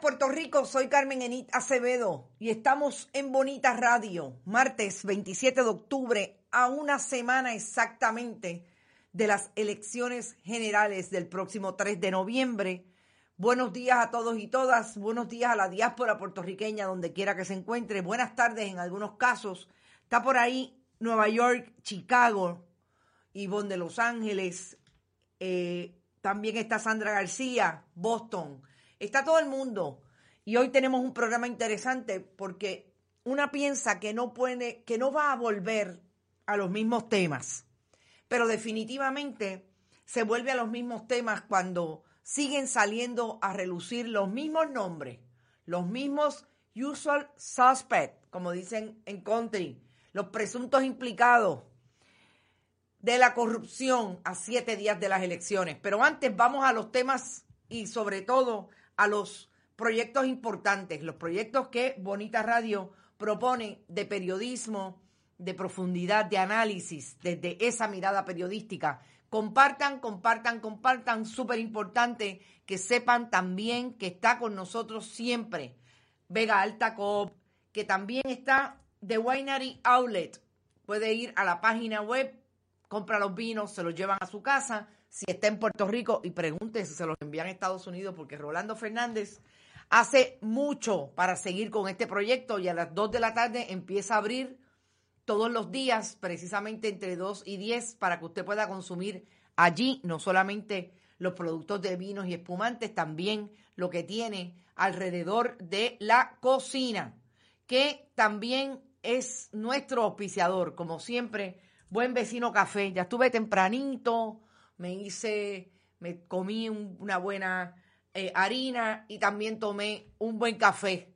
Puerto Rico, soy Carmen Enit Acevedo y estamos en Bonita Radio, martes 27 de octubre, a una semana exactamente de las elecciones generales del próximo 3 de noviembre. Buenos días a todos y todas, buenos días a la diáspora puertorriqueña, donde quiera que se encuentre, buenas tardes en algunos casos. Está por ahí Nueva York, Chicago, Ivonne de Los Ángeles, eh, también está Sandra García, Boston. Está todo el mundo. Y hoy tenemos un programa interesante porque una piensa que no puede, que no va a volver a los mismos temas. Pero definitivamente se vuelve a los mismos temas cuando siguen saliendo a relucir los mismos nombres, los mismos usual suspects, como dicen en country, los presuntos implicados de la corrupción a siete días de las elecciones. Pero antes vamos a los temas y sobre todo a los proyectos importantes, los proyectos que Bonita Radio propone de periodismo, de profundidad, de análisis, desde esa mirada periodística. Compartan, compartan, compartan, súper importante que sepan también que está con nosotros siempre Vega Alta Coop, que también está The Winery Outlet. Puede ir a la página web, compra los vinos, se los llevan a su casa si está en Puerto Rico y pregunte si se los envían a Estados Unidos, porque Rolando Fernández hace mucho para seguir con este proyecto y a las 2 de la tarde empieza a abrir todos los días, precisamente entre 2 y 10, para que usted pueda consumir allí no solamente los productos de vinos y espumantes, también lo que tiene alrededor de la cocina, que también es nuestro auspiciador, como siempre, buen vecino café. Ya estuve tempranito, me hice, me comí una buena eh, harina y también tomé un buen café.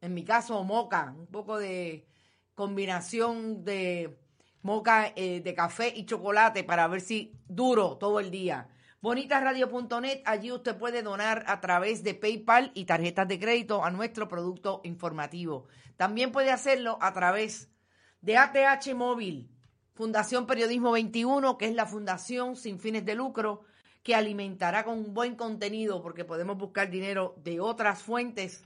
En mi caso, moca, un poco de combinación de moca eh, de café y chocolate para ver si duro todo el día. Bonitasradio.net, allí usted puede donar a través de PayPal y tarjetas de crédito a nuestro producto informativo. También puede hacerlo a través de ATH Móvil, Fundación Periodismo 21, que es la fundación sin fines de lucro que alimentará con buen contenido, porque podemos buscar dinero de otras fuentes,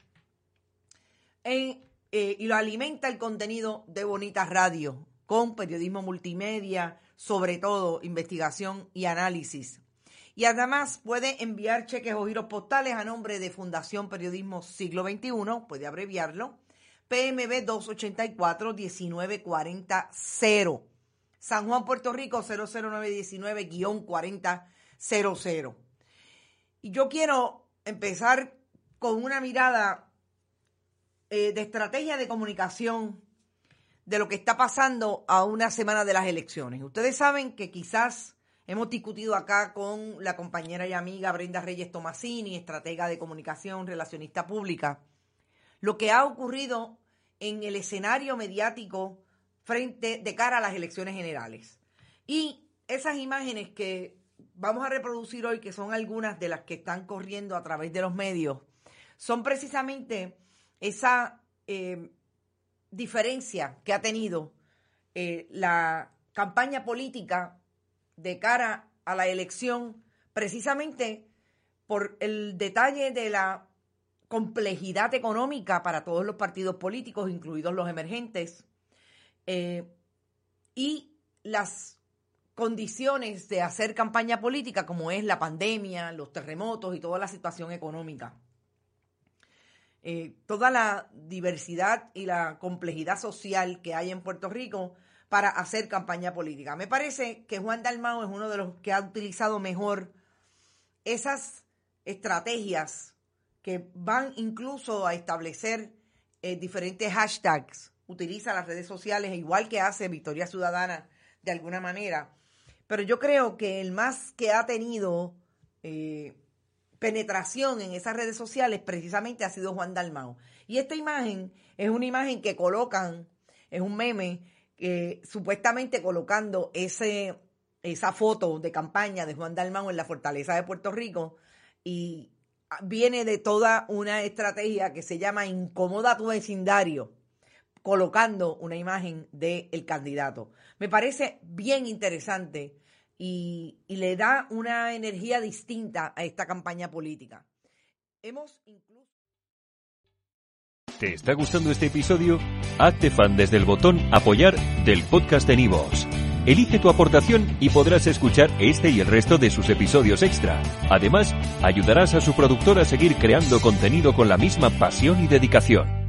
eh, y lo alimenta el contenido de Bonitas Radio, con periodismo multimedia, sobre todo investigación y análisis. Y además puede enviar cheques o giros postales a nombre de Fundación Periodismo Siglo XXI, puede abreviarlo, PMB 284 1940 San Juan, Puerto Rico, 00919-4000. Y yo quiero empezar con una mirada eh, de estrategia de comunicación de lo que está pasando a una semana de las elecciones. Ustedes saben que quizás hemos discutido acá con la compañera y amiga Brenda Reyes Tomasini, estratega de comunicación, relacionista pública, lo que ha ocurrido en el escenario mediático frente de cara a las elecciones generales. Y esas imágenes que vamos a reproducir hoy, que son algunas de las que están corriendo a través de los medios, son precisamente esa eh, diferencia que ha tenido eh, la campaña política de cara a la elección, precisamente por el detalle de la complejidad económica para todos los partidos políticos, incluidos los emergentes, eh, y las condiciones de hacer campaña política, como es la pandemia, los terremotos y toda la situación económica. Eh, toda la diversidad y la complejidad social que hay en Puerto Rico para hacer campaña política. Me parece que Juan Dalmao es uno de los que ha utilizado mejor esas estrategias que van incluso a establecer eh, diferentes hashtags utiliza las redes sociales, igual que hace Victoria Ciudadana de alguna manera. Pero yo creo que el más que ha tenido eh, penetración en esas redes sociales precisamente ha sido Juan Dalmao. Y esta imagen es una imagen que colocan, es un meme, eh, supuestamente colocando ese, esa foto de campaña de Juan Dalmao en la fortaleza de Puerto Rico y viene de toda una estrategia que se llama Incomoda tu vecindario colocando una imagen del candidato. Me parece bien interesante y, le da una energía distinta a esta campaña política. ¿Te está gustando este episodio? Hazte fan desde el botón Apoyar del podcast de Nivos. Elige tu aportación y podrás escuchar este y el resto de sus episodios extra. Además, ayudarás a su productor a seguir creando contenido con la misma pasión y dedicación.